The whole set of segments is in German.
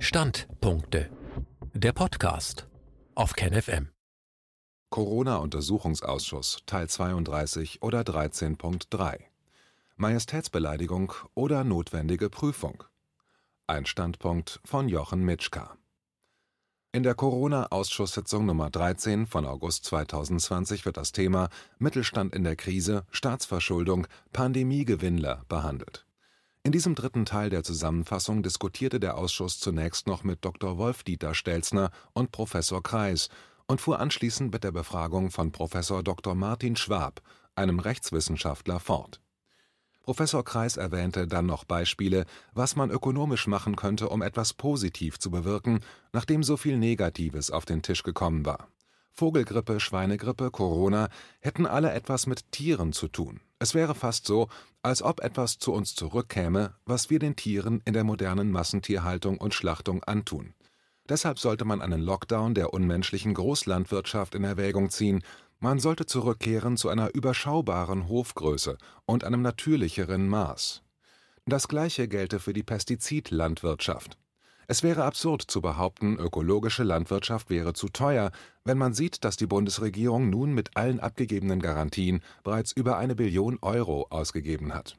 Standpunkte. Der Podcast auf KenFM. Corona-Untersuchungsausschuss Teil 32 oder 13.3 Majestätsbeleidigung oder notwendige Prüfung. Ein Standpunkt von Jochen Mitschka. In der Corona-Ausschusssitzung Nummer 13 von August 2020 wird das Thema Mittelstand in der Krise, Staatsverschuldung, Pandemiegewinnler behandelt. In diesem dritten Teil der Zusammenfassung diskutierte der Ausschuss zunächst noch mit Dr. Wolf-Dieter Stelzner und Professor Kreis und fuhr anschließend mit der Befragung von Professor Dr. Martin Schwab, einem Rechtswissenschaftler, fort. Professor Kreis erwähnte dann noch Beispiele, was man ökonomisch machen könnte, um etwas positiv zu bewirken, nachdem so viel Negatives auf den Tisch gekommen war. Vogelgrippe, Schweinegrippe, Corona hätten alle etwas mit Tieren zu tun. Es wäre fast so, als ob etwas zu uns zurückkäme, was wir den Tieren in der modernen Massentierhaltung und Schlachtung antun. Deshalb sollte man einen Lockdown der unmenschlichen Großlandwirtschaft in Erwägung ziehen, man sollte zurückkehren zu einer überschaubaren Hofgröße und einem natürlicheren Maß. Das gleiche gelte für die Pestizidlandwirtschaft. Es wäre absurd zu behaupten, ökologische Landwirtschaft wäre zu teuer, wenn man sieht, dass die Bundesregierung nun mit allen abgegebenen Garantien bereits über eine Billion Euro ausgegeben hat.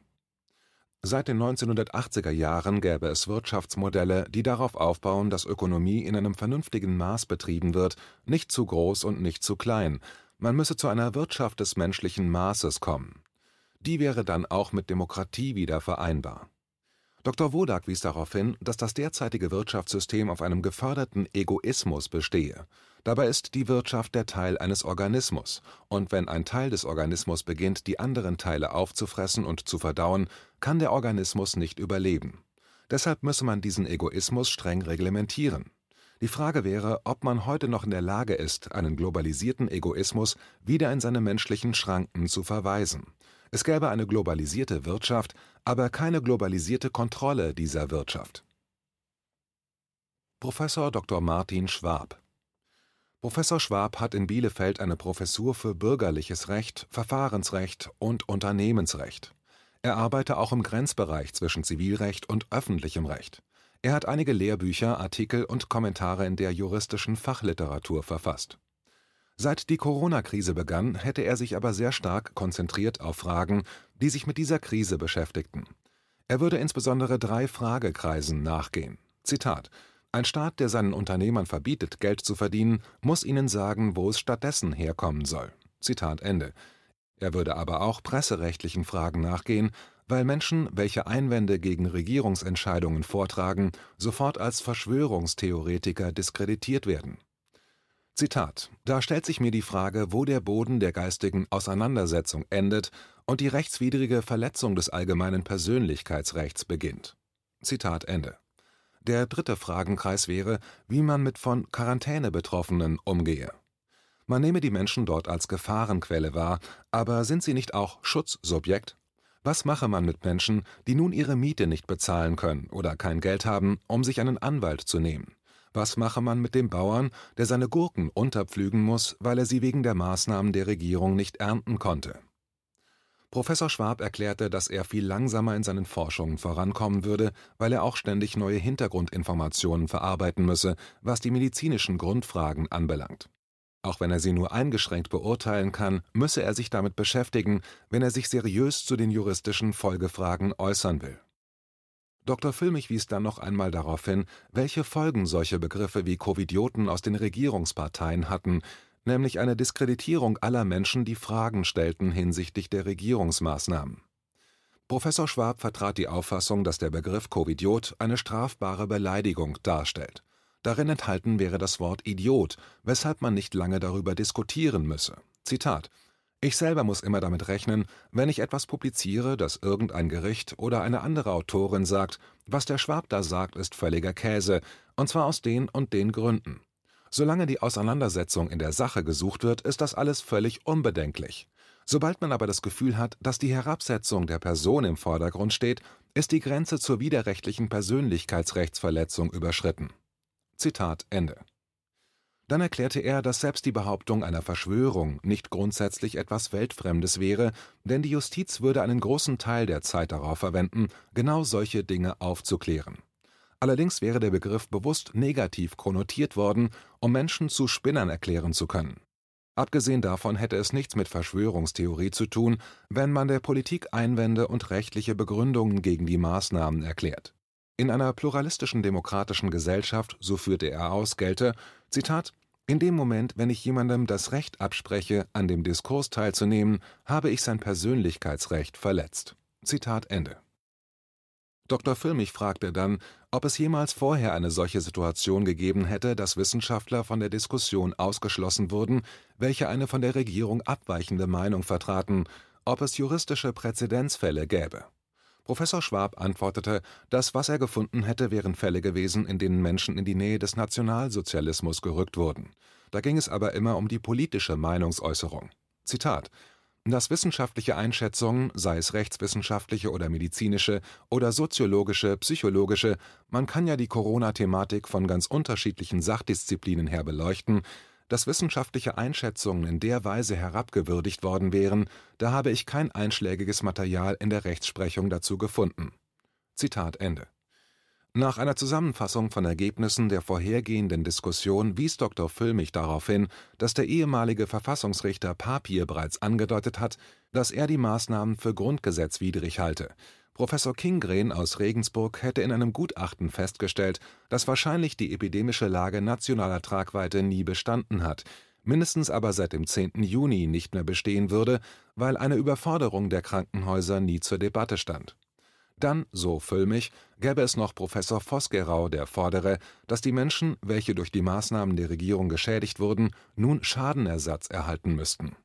Seit den 1980er Jahren gäbe es Wirtschaftsmodelle, die darauf aufbauen, dass Ökonomie in einem vernünftigen Maß betrieben wird, nicht zu groß und nicht zu klein. Man müsse zu einer Wirtschaft des menschlichen Maßes kommen. Die wäre dann auch mit Demokratie wieder vereinbar. Dr. Wodak wies darauf hin, dass das derzeitige Wirtschaftssystem auf einem geförderten Egoismus bestehe. Dabei ist die Wirtschaft der Teil eines Organismus, und wenn ein Teil des Organismus beginnt, die anderen Teile aufzufressen und zu verdauen, kann der Organismus nicht überleben. Deshalb müsse man diesen Egoismus streng reglementieren. Die Frage wäre, ob man heute noch in der Lage ist, einen globalisierten Egoismus wieder in seine menschlichen Schranken zu verweisen. Es gäbe eine globalisierte Wirtschaft, aber keine globalisierte Kontrolle dieser Wirtschaft. Professor Dr. Martin Schwab Professor Schwab hat in Bielefeld eine Professur für Bürgerliches Recht, Verfahrensrecht und Unternehmensrecht. Er arbeite auch im Grenzbereich zwischen Zivilrecht und öffentlichem Recht. Er hat einige Lehrbücher, Artikel und Kommentare in der juristischen Fachliteratur verfasst Seit die Corona-Krise begann, hätte er sich aber sehr stark konzentriert auf Fragen, die sich mit dieser Krise beschäftigten. Er würde insbesondere drei Fragekreisen nachgehen. Zitat Ein Staat, der seinen Unternehmern verbietet, Geld zu verdienen, muss ihnen sagen, wo es stattdessen herkommen soll. Zitat Ende. Er würde aber auch presserechtlichen Fragen nachgehen, weil Menschen, welche Einwände gegen Regierungsentscheidungen vortragen, sofort als Verschwörungstheoretiker diskreditiert werden Zitat: Da stellt sich mir die Frage, wo der Boden der geistigen Auseinandersetzung endet und die rechtswidrige Verletzung des allgemeinen Persönlichkeitsrechts beginnt. Zitat Ende. Der dritte Fragenkreis wäre, wie man mit von Quarantäne Betroffenen umgehe. Man nehme die Menschen dort als Gefahrenquelle wahr, aber sind sie nicht auch Schutzsubjekt? Was mache man mit Menschen, die nun ihre Miete nicht bezahlen können oder kein Geld haben, um sich einen Anwalt zu nehmen? Was mache man mit dem Bauern, der seine Gurken unterpflügen muss, weil er sie wegen der Maßnahmen der Regierung nicht ernten konnte? Professor Schwab erklärte, dass er viel langsamer in seinen Forschungen vorankommen würde, weil er auch ständig neue Hintergrundinformationen verarbeiten müsse, was die medizinischen Grundfragen anbelangt. Auch wenn er sie nur eingeschränkt beurteilen kann, müsse er sich damit beschäftigen, wenn er sich seriös zu den juristischen Folgefragen äußern will Dr. Füllmich wies dann noch einmal darauf hin, welche Folgen solche Begriffe wie Covidioten aus den Regierungsparteien hatten, nämlich eine Diskreditierung aller Menschen, die Fragen stellten hinsichtlich der Regierungsmaßnahmen. Professor Schwab vertrat die Auffassung, dass der Begriff Covidiot eine strafbare Beleidigung darstellt. Darin enthalten wäre das Wort Idiot, weshalb man nicht lange darüber diskutieren müsse. Zitat ich selber muss immer damit rechnen, wenn ich etwas publiziere, dass irgendein Gericht oder eine andere Autorin sagt, was der Schwab da sagt, ist völliger Käse, und zwar aus den und den Gründen. Solange die Auseinandersetzung in der Sache gesucht wird, ist das alles völlig unbedenklich. Sobald man aber das Gefühl hat, dass die Herabsetzung der Person im Vordergrund steht, ist die Grenze zur widerrechtlichen Persönlichkeitsrechtsverletzung überschritten. Zitat Ende dann erklärte er, dass selbst die Behauptung einer Verschwörung nicht grundsätzlich etwas Weltfremdes wäre, denn die Justiz würde einen großen Teil der Zeit darauf verwenden, genau solche Dinge aufzuklären. Allerdings wäre der Begriff bewusst negativ konnotiert worden, um Menschen zu Spinnern erklären zu können. Abgesehen davon hätte es nichts mit Verschwörungstheorie zu tun, wenn man der Politik Einwände und rechtliche Begründungen gegen die Maßnahmen erklärt. In einer pluralistischen demokratischen Gesellschaft, so führte er aus, gelte, Zitat, in dem Moment, wenn ich jemandem das Recht abspreche, an dem Diskurs teilzunehmen, habe ich sein Persönlichkeitsrecht verletzt. Zitat Ende. Dr. Füllmich fragte dann, ob es jemals vorher eine solche Situation gegeben hätte, dass Wissenschaftler von der Diskussion ausgeschlossen wurden, welche eine von der Regierung abweichende Meinung vertraten, ob es juristische Präzedenzfälle gäbe. Professor Schwab antwortete, dass was er gefunden hätte, wären Fälle gewesen, in denen Menschen in die Nähe des Nationalsozialismus gerückt wurden. Da ging es aber immer um die politische Meinungsäußerung. Zitat dass wissenschaftliche Einschätzungen, sei es rechtswissenschaftliche oder medizinische oder soziologische, psychologische, man kann ja die Corona-Thematik von ganz unterschiedlichen Sachdisziplinen her beleuchten, dass wissenschaftliche Einschätzungen in der Weise herabgewürdigt worden wären, da habe ich kein einschlägiges Material in der Rechtsprechung dazu gefunden. Zitat Ende nach einer Zusammenfassung von Ergebnissen der vorhergehenden Diskussion wies Dr. Füllmich darauf hin, dass der ehemalige Verfassungsrichter Papier bereits angedeutet hat, dass er die Maßnahmen für grundgesetzwidrig halte. Professor Kingren aus Regensburg hätte in einem Gutachten festgestellt, dass wahrscheinlich die epidemische Lage nationaler Tragweite nie bestanden hat, mindestens aber seit dem 10. Juni nicht mehr bestehen würde, weil eine Überforderung der Krankenhäuser nie zur Debatte stand dann, so Füllmich, gäbe es noch Professor Vosgerau, der fordere, dass die Menschen, welche durch die Maßnahmen der Regierung geschädigt wurden, nun Schadenersatz erhalten müssten.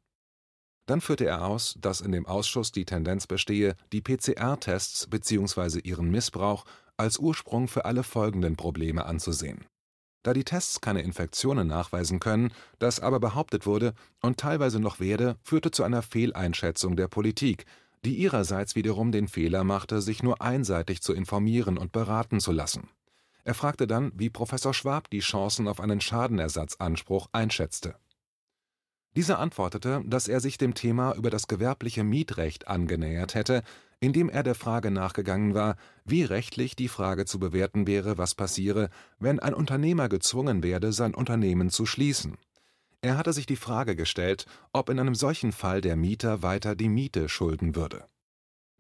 Dann führte er aus, dass in dem Ausschuss die Tendenz bestehe, die PCR-Tests bzw. ihren Missbrauch als Ursprung für alle folgenden Probleme anzusehen. Da die Tests keine Infektionen nachweisen können, das aber behauptet wurde und teilweise noch werde, führte zu einer Fehleinschätzung der Politik, die ihrerseits wiederum den Fehler machte, sich nur einseitig zu informieren und beraten zu lassen. Er fragte dann, wie Professor Schwab die Chancen auf einen Schadenersatzanspruch einschätzte. Dieser antwortete, dass er sich dem Thema über das gewerbliche Mietrecht angenähert hätte, indem er der Frage nachgegangen war, wie rechtlich die Frage zu bewerten wäre, was passiere, wenn ein Unternehmer gezwungen werde, sein Unternehmen zu schließen. Er hatte sich die Frage gestellt, ob in einem solchen Fall der Mieter weiter die Miete schulden würde.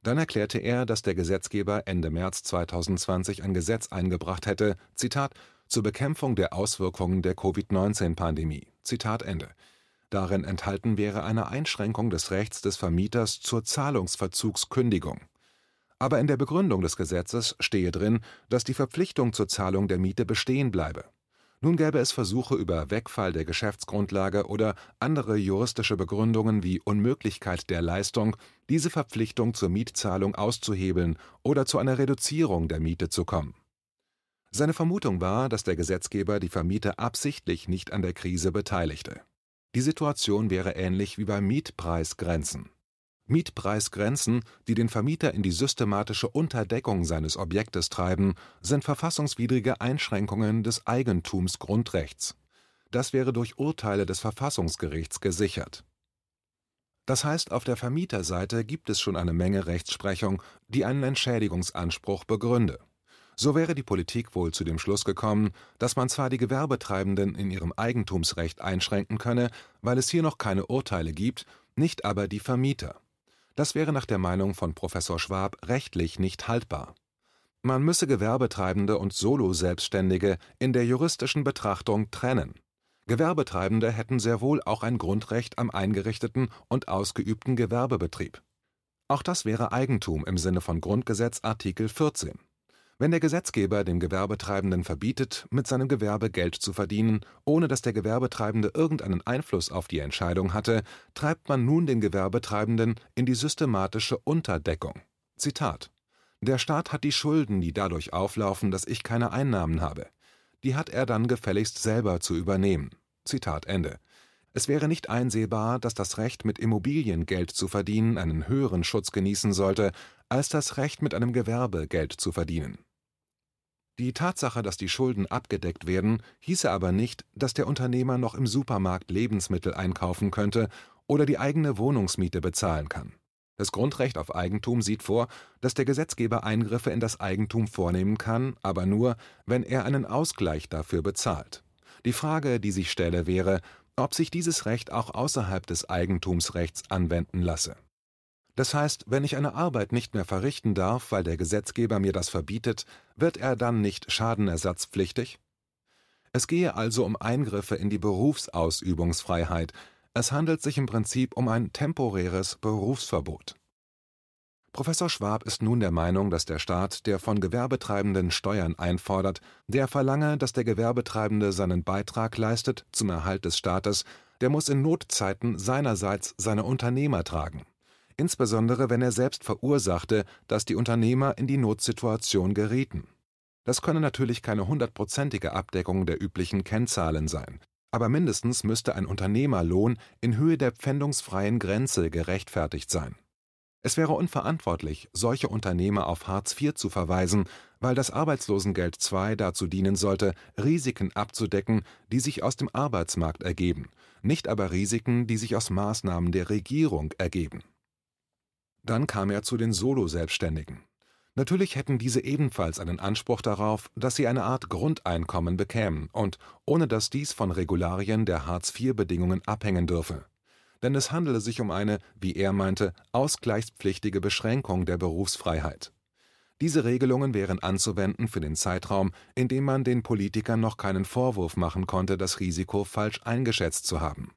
Dann erklärte er, dass der Gesetzgeber Ende März 2020 ein Gesetz eingebracht hätte, Zitat, zur Bekämpfung der Auswirkungen der Covid-19-Pandemie. Zitat Ende. Darin enthalten wäre eine Einschränkung des Rechts des Vermieters zur Zahlungsverzugskündigung. Aber in der Begründung des Gesetzes stehe drin, dass die Verpflichtung zur Zahlung der Miete bestehen bleibe. Nun gäbe es Versuche über Wegfall der Geschäftsgrundlage oder andere juristische Begründungen wie Unmöglichkeit der Leistung, diese Verpflichtung zur Mietzahlung auszuhebeln oder zu einer Reduzierung der Miete zu kommen. Seine Vermutung war, dass der Gesetzgeber die Vermieter absichtlich nicht an der Krise beteiligte. Die Situation wäre ähnlich wie bei Mietpreisgrenzen Mietpreisgrenzen, die den Vermieter in die systematische Unterdeckung seines Objektes treiben, sind verfassungswidrige Einschränkungen des Eigentumsgrundrechts. Das wäre durch Urteile des Verfassungsgerichts gesichert. Das heißt, auf der Vermieterseite gibt es schon eine Menge Rechtsprechung, die einen Entschädigungsanspruch begründe. So wäre die Politik wohl zu dem Schluss gekommen, dass man zwar die Gewerbetreibenden in ihrem Eigentumsrecht einschränken könne, weil es hier noch keine Urteile gibt, nicht aber die Vermieter. Das wäre nach der Meinung von Professor Schwab rechtlich nicht haltbar. Man müsse Gewerbetreibende und Solo-Selbstständige in der juristischen Betrachtung trennen. Gewerbetreibende hätten sehr wohl auch ein Grundrecht am eingerichteten und ausgeübten Gewerbebetrieb. Auch das wäre Eigentum im Sinne von Grundgesetz Artikel 14 wenn der Gesetzgeber dem Gewerbetreibenden verbietet, mit seinem Gewerbe Geld zu verdienen, ohne dass der Gewerbetreibende irgendeinen Einfluss auf die Entscheidung hatte, treibt man nun den Gewerbetreibenden in die systematische Unterdeckung. Zitat Der Staat hat die Schulden, die dadurch auflaufen, dass ich keine Einnahmen habe. Die hat er dann gefälligst selber zu übernehmen. Zitat Ende. Es wäre nicht einsehbar, dass das Recht, mit Immobilien Geld zu verdienen, einen höheren Schutz genießen sollte als das Recht, mit einem Gewerbe Geld zu verdienen. Die Tatsache, dass die Schulden abgedeckt werden, hieße aber nicht, dass der Unternehmer noch im Supermarkt Lebensmittel einkaufen könnte oder die eigene Wohnungsmiete bezahlen kann. Das Grundrecht auf Eigentum sieht vor, dass der Gesetzgeber Eingriffe in das Eigentum vornehmen kann, aber nur, wenn er einen Ausgleich dafür bezahlt. Die Frage, die sich stelle, wäre, ob sich dieses Recht auch außerhalb des Eigentumsrechts anwenden lasse. Das heißt, wenn ich eine Arbeit nicht mehr verrichten darf, weil der Gesetzgeber mir das verbietet, wird er dann nicht schadenersatzpflichtig? Es gehe also um Eingriffe in die Berufsausübungsfreiheit, es handelt sich im Prinzip um ein temporäres Berufsverbot. Professor Schwab ist nun der Meinung, dass der Staat, der von Gewerbetreibenden Steuern einfordert, der verlange, dass der Gewerbetreibende seinen Beitrag leistet zum Erhalt des Staates, der muss in Notzeiten seinerseits seine Unternehmer tragen, insbesondere wenn er selbst verursachte, dass die Unternehmer in die Notsituation gerieten. Das könne natürlich keine hundertprozentige Abdeckung der üblichen Kennzahlen sein, aber mindestens müsste ein Unternehmerlohn in Höhe der pfändungsfreien Grenze gerechtfertigt sein. Es wäre unverantwortlich, solche Unternehmer auf Hartz IV zu verweisen, weil das Arbeitslosengeld II dazu dienen sollte, Risiken abzudecken, die sich aus dem Arbeitsmarkt ergeben, nicht aber Risiken, die sich aus Maßnahmen der Regierung ergeben. Dann kam er zu den Solo-Selbstständigen. Natürlich hätten diese ebenfalls einen Anspruch darauf, dass sie eine Art Grundeinkommen bekämen und ohne dass dies von Regularien der Hartz-IV-Bedingungen abhängen dürfe. Denn es handele sich um eine, wie er meinte, ausgleichspflichtige Beschränkung der Berufsfreiheit. Diese Regelungen wären anzuwenden für den Zeitraum, in dem man den Politikern noch keinen Vorwurf machen konnte, das Risiko falsch eingeschätzt zu haben.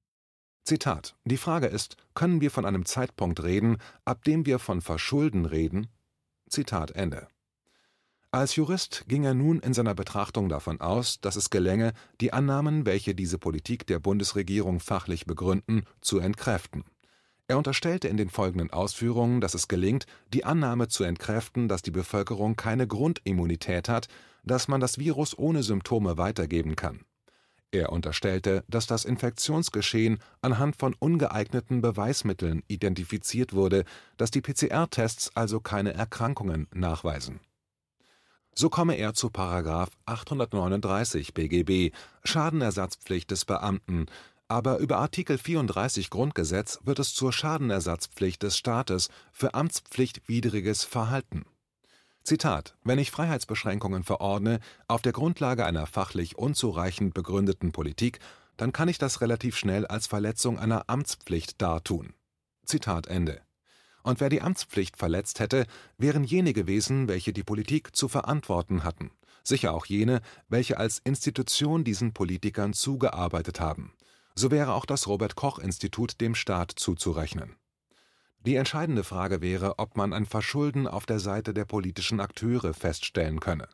Zitat: Die Frage ist, können wir von einem Zeitpunkt reden, ab dem wir von Verschulden reden Zitat Ende. Als Jurist ging er nun in seiner Betrachtung davon aus, dass es gelänge, die Annahmen, welche diese Politik der Bundesregierung fachlich begründen, zu entkräften. Er unterstellte in den folgenden Ausführungen, dass es gelingt, die Annahme zu entkräften, dass die Bevölkerung keine Grundimmunität hat, dass man das Virus ohne Symptome weitergeben kann er unterstellte, dass das Infektionsgeschehen anhand von ungeeigneten Beweismitteln identifiziert wurde, dass die PCR-Tests also keine Erkrankungen nachweisen. So komme er zu § 839 BGB Schadenersatzpflicht des Beamten, aber über Artikel 34 Grundgesetz wird es zur Schadenersatzpflicht des Staates für amtspflichtwidriges Verhalten Zitat: Wenn ich Freiheitsbeschränkungen verordne, auf der Grundlage einer fachlich unzureichend begründeten Politik, dann kann ich das relativ schnell als Verletzung einer Amtspflicht dartun. Zitat Ende. Und wer die Amtspflicht verletzt hätte, wären jene gewesen, welche die Politik zu verantworten hatten, sicher auch jene, welche als Institution diesen Politikern zugearbeitet haben. So wäre auch das Robert Koch Institut dem Staat zuzurechnen die entscheidende Frage wäre, ob man ein Verschulden auf der Seite der politischen Akteure feststellen könne.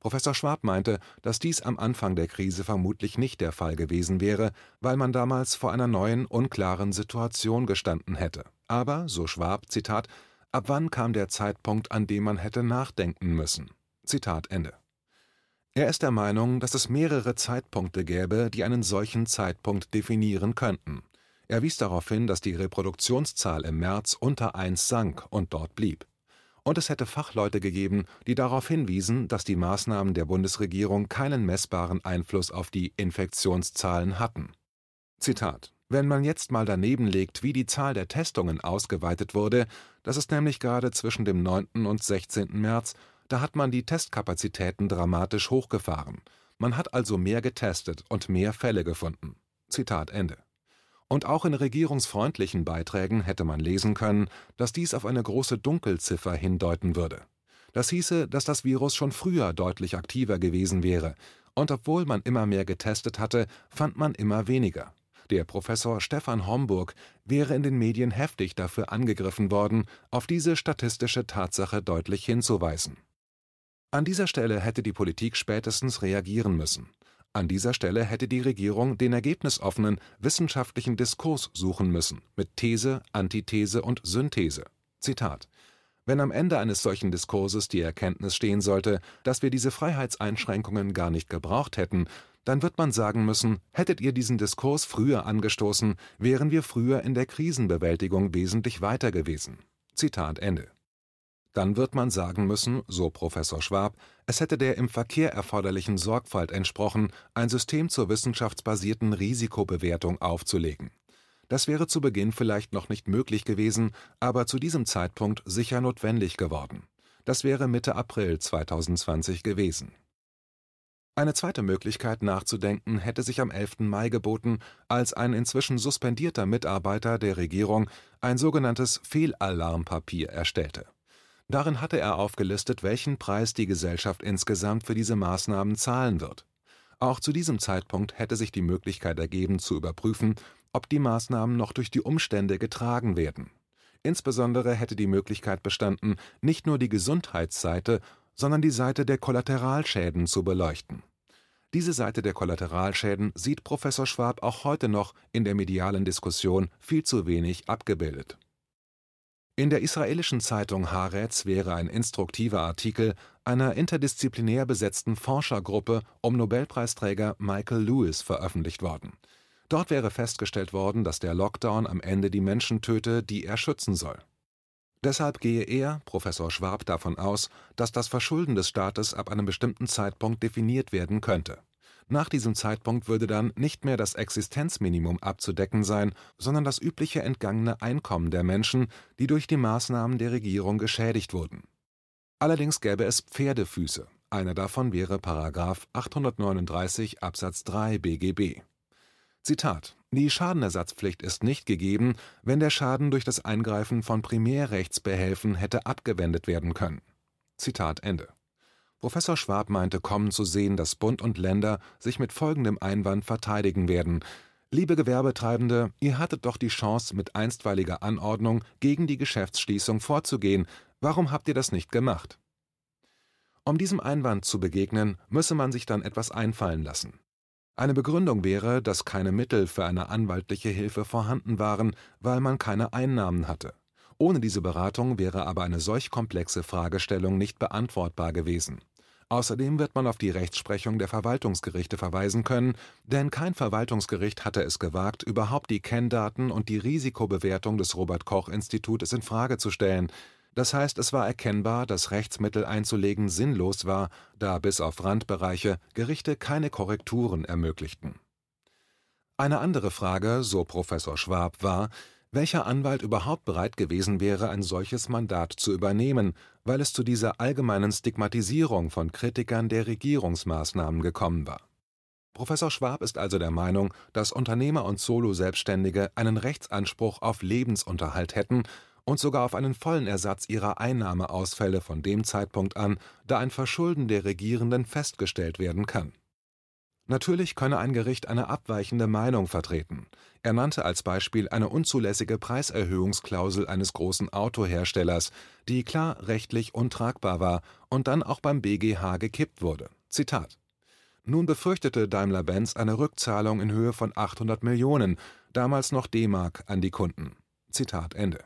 Professor Schwab meinte, dass dies am Anfang der Krise vermutlich nicht der Fall gewesen wäre, weil man damals vor einer neuen, unklaren Situation gestanden hätte. Aber, so Schwab, Zitat, ab wann kam der Zeitpunkt, an dem man hätte nachdenken müssen? Zitat Ende. Er ist der Meinung, dass es mehrere Zeitpunkte gäbe, die einen solchen Zeitpunkt definieren könnten. Er wies darauf hin, dass die Reproduktionszahl im März unter 1 sank und dort blieb. Und es hätte Fachleute gegeben, die darauf hinwiesen, dass die Maßnahmen der Bundesregierung keinen messbaren Einfluss auf die Infektionszahlen hatten. Zitat wenn man jetzt mal daneben legt, wie die Zahl der Testungen ausgeweitet wurde, das ist nämlich gerade zwischen dem 9. und 16. März, da hat man die Testkapazitäten dramatisch hochgefahren. Man hat also mehr getestet und mehr Fälle gefunden. Zitat Ende. Und auch in regierungsfreundlichen Beiträgen hätte man lesen können, dass dies auf eine große Dunkelziffer hindeuten würde. Das hieße, dass das Virus schon früher deutlich aktiver gewesen wäre, und obwohl man immer mehr getestet hatte, fand man immer weniger. Der Professor Stefan Homburg wäre in den Medien heftig dafür angegriffen worden, auf diese statistische Tatsache deutlich hinzuweisen. An dieser Stelle hätte die Politik spätestens reagieren müssen. An dieser Stelle hätte die Regierung den ergebnisoffenen wissenschaftlichen Diskurs suchen müssen mit These, Antithese und Synthese. Wenn am Ende eines solchen Diskurses die Erkenntnis stehen sollte, dass wir diese Freiheitseinschränkungen gar nicht gebraucht hätten, dann wird man sagen müssen, hättet ihr diesen Diskurs früher angestoßen, wären wir früher in der Krisenbewältigung wesentlich weiter gewesen. Ende. Dann wird man sagen müssen, so Professor Schwab, es hätte der im Verkehr erforderlichen Sorgfalt entsprochen, ein System zur wissenschaftsbasierten Risikobewertung aufzulegen. Das wäre zu Beginn vielleicht noch nicht möglich gewesen, aber zu diesem Zeitpunkt sicher notwendig geworden. Das wäre Mitte April 2020 gewesen. Eine zweite Möglichkeit nachzudenken hätte sich am 11. Mai geboten, als ein inzwischen suspendierter Mitarbeiter der Regierung ein sogenanntes Fehlalarmpapier erstellte. Darin hatte er aufgelistet, welchen Preis die Gesellschaft insgesamt für diese Maßnahmen zahlen wird. Auch zu diesem Zeitpunkt hätte sich die Möglichkeit ergeben, zu überprüfen, ob die Maßnahmen noch durch die Umstände getragen werden. Insbesondere hätte die Möglichkeit bestanden, nicht nur die Gesundheitsseite, sondern die Seite der Kollateralschäden zu beleuchten. Diese Seite der Kollateralschäden sieht Professor Schwab auch heute noch in der medialen Diskussion viel zu wenig abgebildet. In der israelischen Zeitung Haaretz wäre ein instruktiver Artikel einer interdisziplinär besetzten Forschergruppe um Nobelpreisträger Michael Lewis veröffentlicht worden. Dort wäre festgestellt worden, dass der Lockdown am Ende die Menschen töte, die er schützen soll. Deshalb gehe er, Professor Schwab, davon aus, dass das Verschulden des Staates ab einem bestimmten Zeitpunkt definiert werden könnte. Nach diesem Zeitpunkt würde dann nicht mehr das Existenzminimum abzudecken sein, sondern das übliche entgangene Einkommen der Menschen, die durch die Maßnahmen der Regierung geschädigt wurden. Allerdings gäbe es Pferdefüße. Einer davon wäre § 839 Absatz 3 BGB. Zitat: Die Schadenersatzpflicht ist nicht gegeben, wenn der Schaden durch das Eingreifen von Primärrechtsbehelfen hätte abgewendet werden können. Zitat Ende. Professor Schwab meinte kommen zu sehen, dass Bund und Länder sich mit folgendem Einwand verteidigen werden: Liebe Gewerbetreibende, ihr hattet doch die Chance, mit einstweiliger Anordnung gegen die Geschäftsschließung vorzugehen, warum habt ihr das nicht gemacht? Um diesem Einwand zu begegnen, müsse man sich dann etwas einfallen lassen. Eine Begründung wäre, dass keine Mittel für eine anwaltliche Hilfe vorhanden waren, weil man keine Einnahmen hatte. Ohne diese Beratung wäre aber eine solch komplexe Fragestellung nicht beantwortbar gewesen. Außerdem wird man auf die Rechtsprechung der Verwaltungsgerichte verweisen können, denn kein Verwaltungsgericht hatte es gewagt, überhaupt die Kenndaten und die Risikobewertung des Robert Koch Institutes in Frage zu stellen, das heißt, es war erkennbar, dass Rechtsmittel einzulegen sinnlos war, da bis auf Randbereiche Gerichte keine Korrekturen ermöglichten. Eine andere Frage, so Professor Schwab, war, welcher Anwalt überhaupt bereit gewesen wäre, ein solches Mandat zu übernehmen, weil es zu dieser allgemeinen Stigmatisierung von Kritikern der Regierungsmaßnahmen gekommen war. Professor Schwab ist also der Meinung, dass Unternehmer und Solo-Selbstständige einen Rechtsanspruch auf Lebensunterhalt hätten und sogar auf einen vollen Ersatz ihrer Einnahmeausfälle von dem Zeitpunkt an, da ein Verschulden der Regierenden festgestellt werden kann. Natürlich könne ein Gericht eine abweichende Meinung vertreten. Er nannte als Beispiel eine unzulässige Preiserhöhungsklausel eines großen Autoherstellers, die klar rechtlich untragbar war und dann auch beim BGH gekippt wurde. Zitat nun befürchtete Daimler-Benz eine Rückzahlung in Höhe von 800 Millionen, damals noch D-Mark, an die Kunden. Zitat Ende.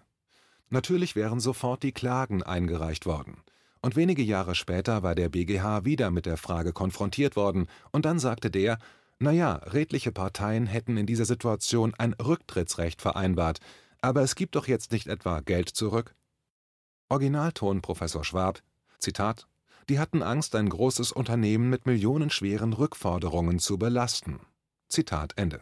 Natürlich wären sofort die Klagen eingereicht worden. Und wenige Jahre später war der BGH wieder mit der Frage konfrontiert worden, und dann sagte der, na ja, redliche Parteien hätten in dieser Situation ein Rücktrittsrecht vereinbart, aber es gibt doch jetzt nicht etwa Geld zurück? Originalton Professor Schwab, Zitat, die hatten Angst, ein großes Unternehmen mit millionenschweren Rückforderungen zu belasten. Zitat Ende.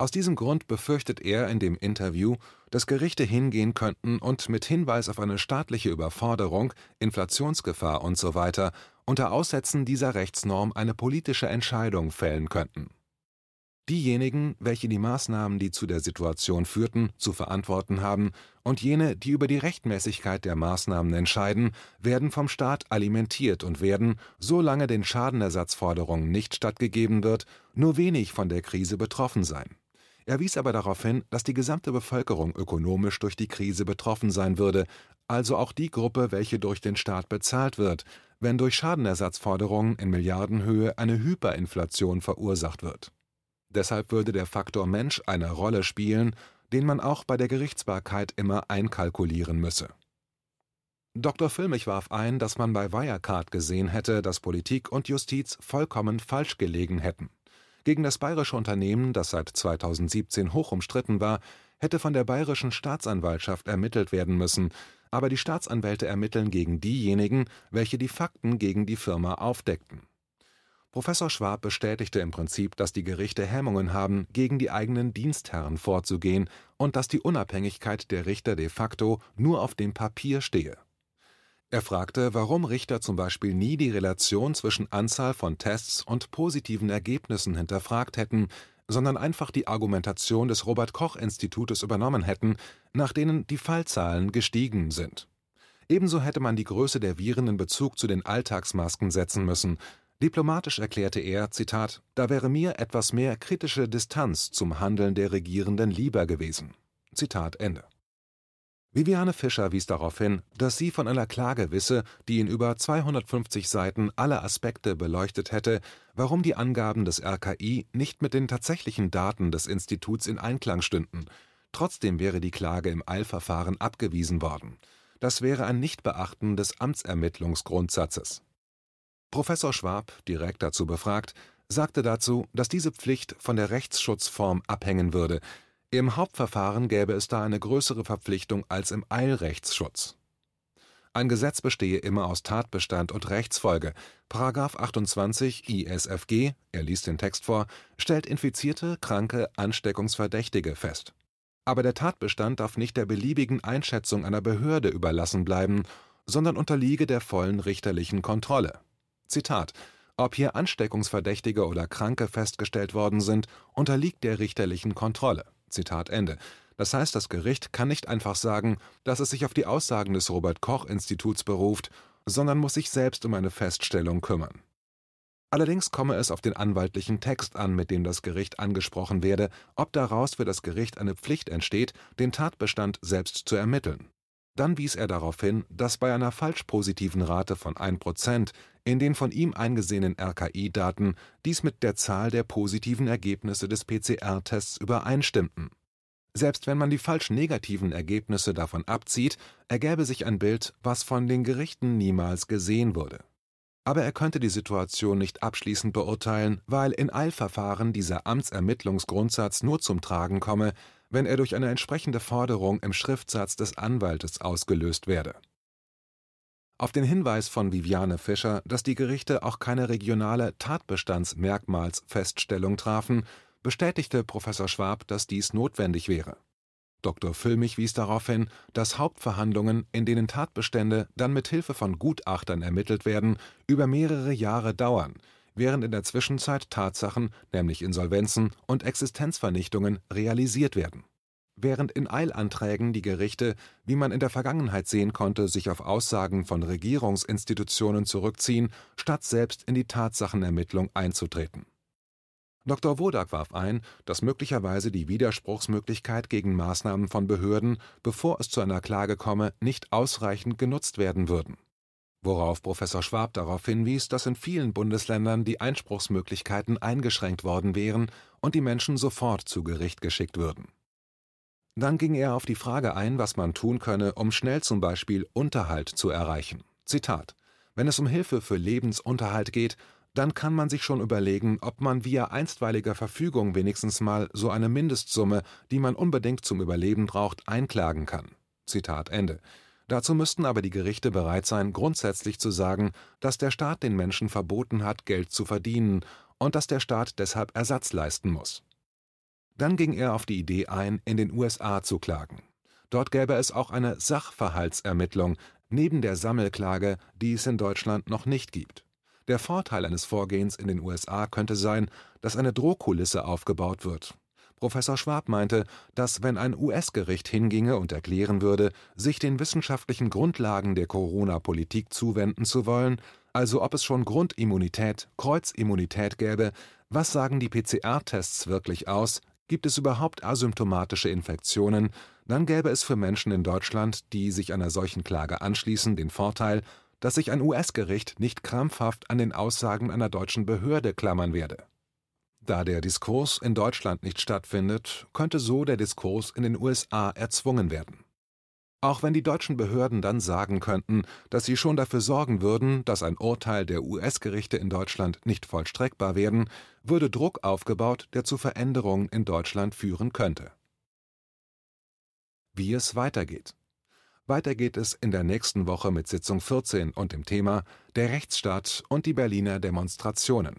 Aus diesem Grund befürchtet er in dem Interview, dass Gerichte hingehen könnten und mit Hinweis auf eine staatliche Überforderung, Inflationsgefahr usw. unter Aussetzen dieser Rechtsnorm eine politische Entscheidung fällen könnten. Diejenigen, welche die Maßnahmen, die zu der Situation führten, zu verantworten haben, und jene, die über die Rechtmäßigkeit der Maßnahmen entscheiden, werden vom Staat alimentiert und werden, solange den Schadenersatzforderungen nicht stattgegeben wird, nur wenig von der Krise betroffen sein er wies aber darauf hin, dass die gesamte Bevölkerung ökonomisch durch die Krise betroffen sein würde, also auch die Gruppe, welche durch den Staat bezahlt wird, wenn durch Schadenersatzforderungen in Milliardenhöhe eine Hyperinflation verursacht wird. Deshalb würde der Faktor Mensch eine Rolle spielen, den man auch bei der Gerichtsbarkeit immer einkalkulieren müsse. Dr. Füllmich warf ein, dass man bei Wirecard gesehen hätte, dass Politik und Justiz vollkommen falsch gelegen hätten. Gegen das bayerische Unternehmen, das seit 2017 hoch umstritten war, hätte von der bayerischen Staatsanwaltschaft ermittelt werden müssen, aber die Staatsanwälte ermitteln gegen diejenigen, welche die Fakten gegen die Firma aufdeckten. Professor Schwab bestätigte im Prinzip, dass die Gerichte Hemmungen haben, gegen die eigenen Dienstherren vorzugehen und dass die Unabhängigkeit der Richter de facto nur auf dem Papier stehe. Er fragte, warum Richter zum Beispiel nie die Relation zwischen Anzahl von Tests und positiven Ergebnissen hinterfragt hätten, sondern einfach die Argumentation des Robert Koch Institutes übernommen hätten, nach denen die Fallzahlen gestiegen sind. Ebenso hätte man die Größe der Viren in Bezug zu den Alltagsmasken setzen müssen, Diplomatisch erklärte er: Zitat, „ Da wäre mir etwas mehr kritische Distanz zum Handeln der Regierenden lieber gewesen. Zitat Ende. “Viviane Fischer wies darauf hin, dass sie von einer Klage wisse, die in über 250 Seiten alle Aspekte beleuchtet hätte, warum die Angaben des RKI nicht mit den tatsächlichen Daten des Instituts in Einklang stünden. Trotzdem wäre die Klage im Eilverfahren abgewiesen worden. Das wäre ein Nichtbeachten des Amtsermittlungsgrundsatzes Professor Schwab, direkt dazu befragt, sagte dazu, dass diese Pflicht von der Rechtsschutzform abhängen würde. Im Hauptverfahren gäbe es da eine größere Verpflichtung als im Eilrechtsschutz. Ein Gesetz bestehe immer aus Tatbestand und Rechtsfolge. § 28 ISFG, er liest den Text vor, stellt Infizierte, Kranke, Ansteckungsverdächtige fest. Aber der Tatbestand darf nicht der beliebigen Einschätzung einer Behörde überlassen bleiben, sondern unterliege der vollen richterlichen Kontrolle Zitat: Ob hier Ansteckungsverdächtige oder Kranke festgestellt worden sind, unterliegt der richterlichen Kontrolle. Zitat Ende. Das heißt, das Gericht kann nicht einfach sagen, dass es sich auf die Aussagen des Robert Koch Instituts beruft, sondern muss sich selbst um eine Feststellung kümmern. Allerdings komme es auf den anwaltlichen Text an, mit dem das Gericht angesprochen werde, ob daraus für das Gericht eine Pflicht entsteht, den Tatbestand selbst zu ermitteln dann wies er darauf hin, dass bei einer falsch-positiven Rate von 1 Prozent in den von ihm eingesehenen RKI-Daten dies mit der Zahl der positiven Ergebnisse des PCR-Tests übereinstimmten. Selbst wenn man die falsch-negativen Ergebnisse davon abzieht, ergäbe sich ein Bild, was von den Gerichten niemals gesehen wurde. Aber er könnte die Situation nicht abschließend beurteilen, weil in Eilverfahren dieser Amtsermittlungsgrundsatz nur zum Tragen komme, wenn er durch eine entsprechende Forderung im Schriftsatz des Anwaltes ausgelöst werde. Auf den Hinweis von Viviane Fischer, dass die Gerichte auch keine regionale Tatbestandsmerkmalsfeststellung trafen, bestätigte Professor Schwab, dass dies notwendig wäre. Dr. Füllmich wies darauf hin, dass Hauptverhandlungen, in denen Tatbestände dann mit Hilfe von Gutachtern ermittelt werden, über mehrere Jahre dauern, während in der Zwischenzeit Tatsachen, nämlich Insolvenzen und Existenzvernichtungen, realisiert werden. Während in Eilanträgen die Gerichte, wie man in der Vergangenheit sehen konnte, sich auf Aussagen von Regierungsinstitutionen zurückziehen, statt selbst in die Tatsachenermittlung einzutreten. Dr. Wodak warf ein, dass möglicherweise die Widerspruchsmöglichkeit gegen Maßnahmen von Behörden, bevor es zu einer Klage komme, nicht ausreichend genutzt werden würden worauf Professor Schwab darauf hinwies, dass in vielen Bundesländern die Einspruchsmöglichkeiten eingeschränkt worden wären und die Menschen sofort zu Gericht geschickt würden. Dann ging er auf die Frage ein, was man tun könne, um schnell zum Beispiel Unterhalt zu erreichen. Zitat Wenn es um Hilfe für Lebensunterhalt geht, dann kann man sich schon überlegen, ob man via einstweiliger Verfügung wenigstens mal so eine Mindestsumme, die man unbedingt zum Überleben braucht, einklagen kann. Zitat Ende. Dazu müssten aber die Gerichte bereit sein, grundsätzlich zu sagen, dass der Staat den Menschen verboten hat, Geld zu verdienen und dass der Staat deshalb Ersatz leisten muss. Dann ging er auf die Idee ein, in den USA zu klagen. Dort gäbe es auch eine Sachverhaltsermittlung neben der Sammelklage, die es in Deutschland noch nicht gibt. Der Vorteil eines Vorgehens in den USA könnte sein, dass eine Drohkulisse aufgebaut wird, Professor Schwab meinte, dass wenn ein US-Gericht hinginge und erklären würde, sich den wissenschaftlichen Grundlagen der Corona-Politik zuwenden zu wollen, also ob es schon Grundimmunität, Kreuzimmunität gäbe, was sagen die PCR-Tests wirklich aus, gibt es überhaupt asymptomatische Infektionen, dann gäbe es für Menschen in Deutschland, die sich einer solchen Klage anschließen, den Vorteil, dass sich ein US-Gericht nicht krampfhaft an den Aussagen einer deutschen Behörde klammern werde da der Diskurs in Deutschland nicht stattfindet, könnte so der Diskurs in den USA erzwungen werden. Auch wenn die deutschen Behörden dann sagen könnten, dass sie schon dafür sorgen würden, dass ein Urteil der US-Gerichte in Deutschland nicht vollstreckbar werden, würde Druck aufgebaut, der zu Veränderungen in Deutschland führen könnte. Wie es weitergeht. Weiter geht es in der nächsten Woche mit Sitzung 14 und dem Thema Der Rechtsstaat und die Berliner Demonstrationen.